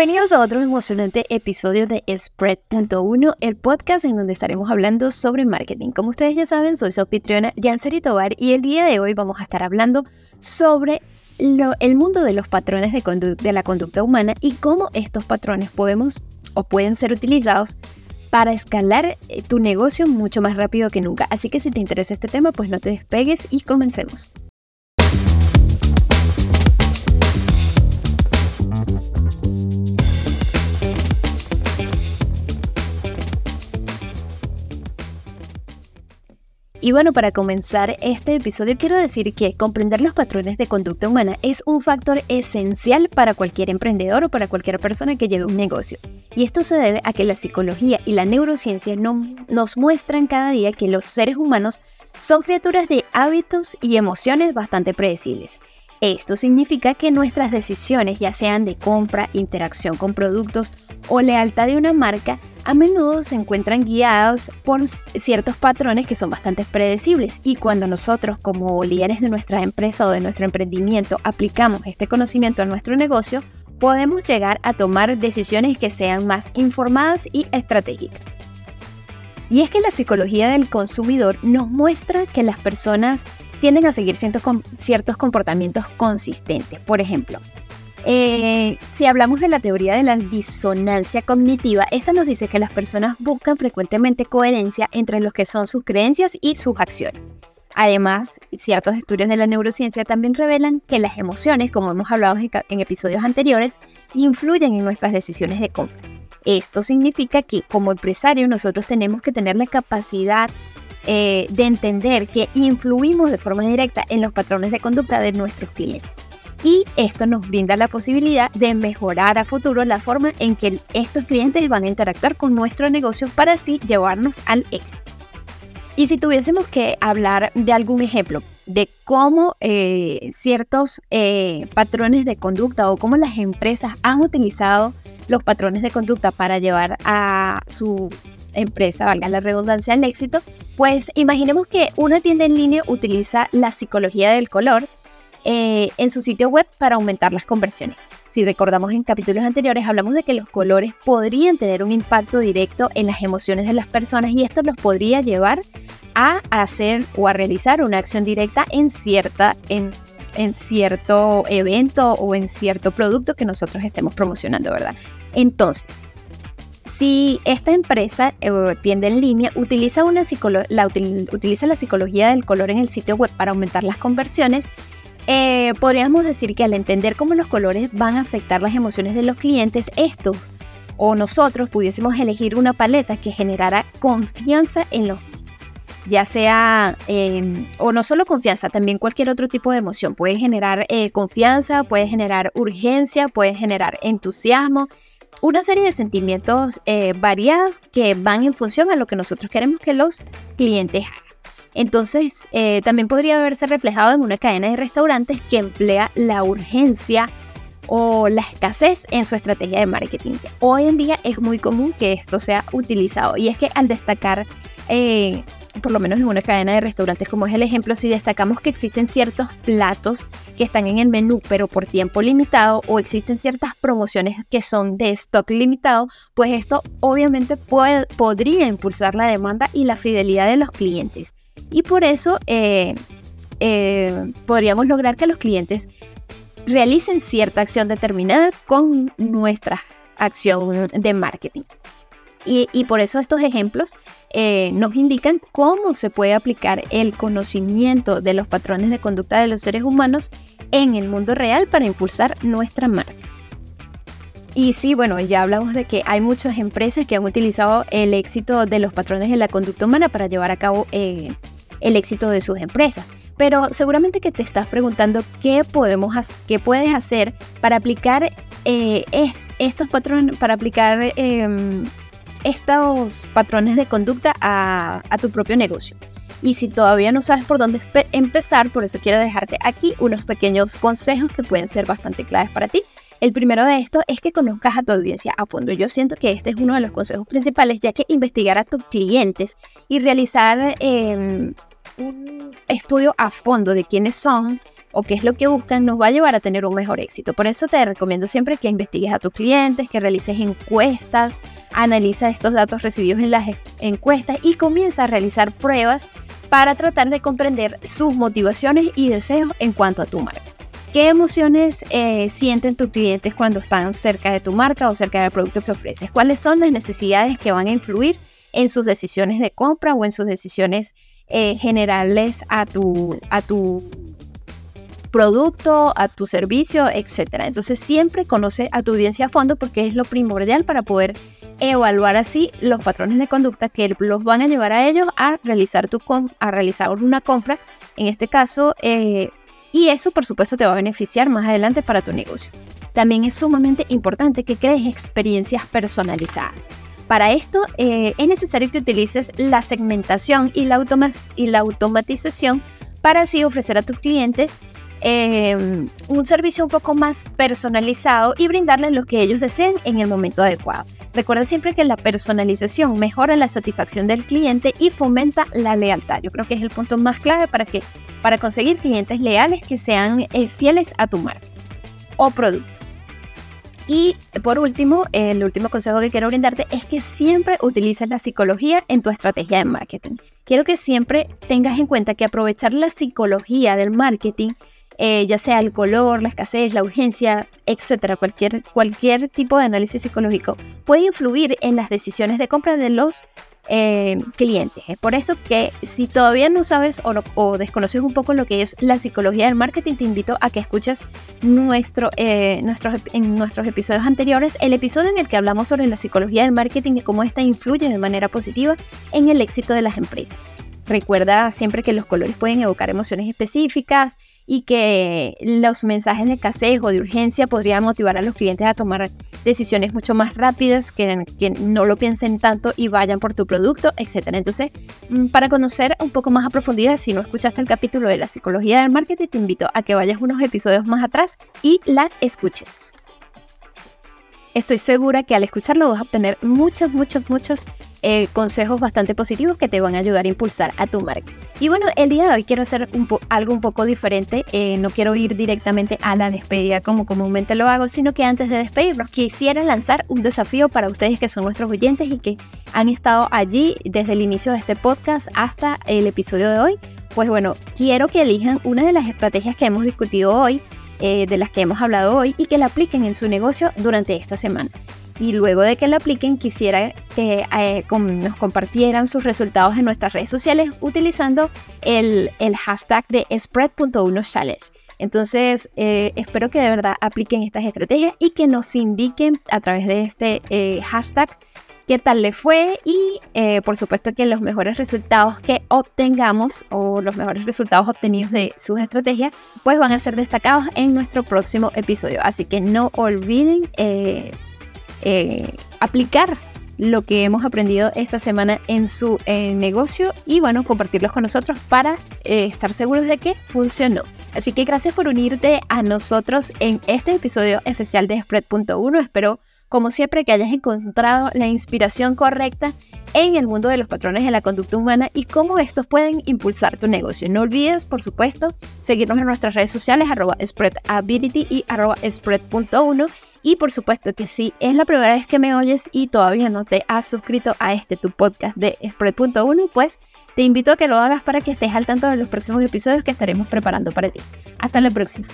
Bienvenidos a otro emocionante episodio de Spread.1, el podcast en donde estaremos hablando sobre marketing. Como ustedes ya saben, soy su anfitriona Janseri Tobar y el día de hoy vamos a estar hablando sobre el mundo de los patrones de, la conducta humana y cómo estos patrones podemos o pueden ser utilizados para escalar eh, tu negocio mucho más rápido que nunca. Así que si te interesa este tema, pues no te despegues y comencemos. Y bueno, para comenzar este episodio quiero decir que comprender los patrones de conducta humana es un factor esencial para cualquier emprendedor o para cualquier persona que lleve un negocio. Y esto se debe a que la psicología y la neurociencia nos muestran cada día que los seres humanos son criaturas de hábitos y emociones bastante predecibles. Esto significa que nuestras decisiones, ya sean de compra, interacción con productos o lealtad de una marca, a menudo se encuentran guiados por ciertos patrones que son bastante predecibles y cuando nosotros como líderes de nuestra empresa o de nuestro emprendimiento aplicamos este conocimiento a nuestro negocio, podemos llegar a tomar decisiones que sean más informadas y estratégicas. Y es que la psicología del consumidor nos muestra que las personas tienden a seguir ciertos, comportamientos consistentes. Por ejemplo, eh, si hablamos de la teoría de la disonancia cognitiva, esta nos dice que las personas buscan frecuentemente coherencia entre lo que son sus creencias y sus acciones. Además, ciertos estudios de la neurociencia también revelan que las emociones, como hemos hablado en episodios anteriores, influyen en nuestras decisiones de compra. Esto significa que como empresario nosotros tenemos que tener la capacidad eh, de entender que influimos de forma directa en los patrones de conducta de nuestros clientes. Y esto nos brinda la posibilidad de mejorar a futuro la forma en que estos clientes van a interactuar con nuestro negocio para así llevarnos al éxito. Y si tuviésemos que hablar de algún ejemplo de cómo eh, ciertos eh, patrones de conducta o cómo las empresas han utilizado los patrones de conducta para llevar a su empresa, valga la redundancia, al éxito, pues imaginemos que una tienda en línea utiliza la psicología del color eh, en su sitio web para aumentar las conversiones. Si recordamos en capítulos anteriores, hablamos de que los colores podrían tener un impacto directo en las emociones de las personas y esto los podría llevar a hacer o a realizar una acción directa en cierta en, en cierto evento o en cierto producto que nosotros estemos promocionando, ¿verdad? Entonces, si esta empresa o tienda en línea utiliza, una la, utiliza la psicología del color en el sitio web para aumentar las conversiones, eh, podríamos decir que al entender cómo los colores van a afectar las emociones de los clientes, estos o nosotros pudiésemos elegir una paleta que generara confianza en los ya sea, em, o no solo confianza, también cualquier otro tipo de emoción. Puede generar eh, confianza, puede generar urgencia, puede generar entusiasmo, una serie de sentimientos eh, variados que van en función a lo que nosotros queremos que los clientes hagan. Entonces, eh, también podría verse reflejado en una cadena de restaurantes que emplea la urgencia o la escasez en su estrategia de marketing. Hoy en día es muy común que esto sea utilizado y es que al destacar eh, por lo menos en una cadena de restaurantes como es el ejemplo, si destacamos que existen ciertos platos que están en el menú pero por tiempo limitado o existen ciertas promociones que son de stock limitado, pues esto obviamente podría impulsar la demanda y la fidelidad de los clientes. Y por eso eh, eh, podríamos lograr que los clientes realicen cierta acción determinada con nuestra acción de marketing. Y, por eso estos ejemplos eh, nos indican cómo se puede aplicar el conocimiento de los patrones de conducta de los seres humanos en el mundo real para impulsar nuestra marca. Y sí, bueno, ya hablamos de que hay muchas empresas que han utilizado el éxito de los patrones de la conducta humana para llevar a cabo eh, el éxito de sus empresas. Pero seguramente que te estás preguntando qué podemos qué puedes hacer para aplicar eh, estos patrones, para aplicar em, estos patrones de conducta a, tu propio negocio. Y si todavía no sabes por dónde empezar, por eso quiero dejarte aquí unos pequeños consejos que pueden ser bastante claves para ti. El primero de estos es que conozcas a tu audiencia a fondo. Yo siento que este es uno de los consejos principales, ya que investigar a tus clientes y realizar em, un estudio a fondo de quiénes son, o qué es lo que buscan, nos va a llevar a tener un mejor éxito. Por eso te recomiendo siempre que investigues a tus clientes, que realices encuestas, analiza estos datos recibidos en las encuestas y comienza a realizar pruebas para tratar de comprender sus motivaciones y deseos en cuanto a tu marca. ¿Qué emociones eh, sienten tus clientes cuando están cerca de tu marca o cerca del producto que ofreces? ¿Cuáles son las necesidades que van a influir en sus decisiones de compra o en sus decisiones eh, generales a tu, a tu producto, a tu servicio, etcétera. Entonces siempre conoce a tu audiencia a fondo porque es lo primordial para poder evaluar así los patrones de conducta que los van a llevar a ellos a realizar, tu a realizar una compra, en este caso, eh, y eso por supuesto te va a beneficiar más adelante para tu negocio. También es sumamente importante que crees experiencias personalizadas. Para esto eh, es necesario que utilices la segmentación y la, y la automatización para así ofrecer a tus clientes Em, un servicio un poco más personalizado y brindarles lo que ellos deseen en el momento adecuado. Recuerda siempre que la personalización mejora la satisfacción del cliente y fomenta la lealtad. Yo creo que es el punto más clave para, que, para conseguir clientes leales que sean eh, fieles a tu marca o producto. Y por último, el último consejo que quiero brindarte es que siempre utilices la psicología en tu estrategia de marketing. Quiero que siempre tengas en cuenta que aprovechar la psicología del marketing eh, ya sea el color, la escasez, la urgencia, etcétera, cualquier, cualquier tipo de análisis psicológico puede influir en las decisiones de compra de los eh, clientes. Es por eso que si todavía no sabes o, desconoces un poco lo que es la psicología del marketing, te invito a que escuches nuestro, eh, nuestros, en nuestros episodios anteriores el episodio en el que hablamos sobre la psicología del marketing y cómo esta influye de manera positiva en el éxito de las empresas. Recuerda siempre que los colores pueden evocar emociones específicas y que los mensajes de escasez de urgencia podrían motivar a los clientes a tomar decisiones mucho más rápidas, que, que no lo piensen tanto y vayan por tu producto, etc. Entonces, mm, para conocer un poco más a profundidad, si no escuchaste el capítulo de la psicología del marketing, te invito a que vayas unos episodios más atrás y la escuches. Estoy segura que al escucharlo vas a obtener muchos, muchos, muchos eh, consejos bastante positivos que te van a ayudar a impulsar a tu marca. Y bueno, el día de hoy quiero hacer algo un poco diferente. Eh, no quiero ir directamente a la despedida como comúnmente lo hago, sino que antes de despedirnos quisiera lanzar un desafío para ustedes que son nuestros oyentes y que han estado allí desde el inicio de este podcast hasta el episodio de hoy. Pues bueno, quiero que elijan una de las estrategias que hemos discutido hoy, eh, de las que hemos hablado hoy, y que la apliquen en su negocio durante esta semana y luego de que lo apliquen quisiera que eh, nos compartieran sus resultados en nuestras redes sociales utilizando el, hashtag de spread.1challenge. Entonces, eh, espero que de verdad apliquen estas estrategias y que nos indiquen a través de este eh, hashtag qué tal le fue y por supuesto que los mejores resultados que obtengamos o los mejores resultados obtenidos de sus estrategias pues van a ser destacados en nuestro próximo episodio. Así que no olviden eh, aplicar lo que hemos aprendido esta semana en su eh, negocio y bueno, compartirlos con nosotros para eh, estar seguros de que funcionó. Así que gracias por unirte a nosotros en este episodio especial de Spread.1. Espero como siempre que hayas encontrado la inspiración correcta en el mundo de los patrones de la conducta humana y cómo estos pueden impulsar tu negocio. No olvides, por supuesto, seguirnos en nuestras redes sociales arroba spreadability y arroba spread.1 y por supuesto que si es la primera vez que me oyes y todavía no te has suscrito a este tu podcast de Spread.1, pues te invito a que lo hagas para que estés al tanto de los próximos episodios que estaremos preparando para ti. Hasta la próxima.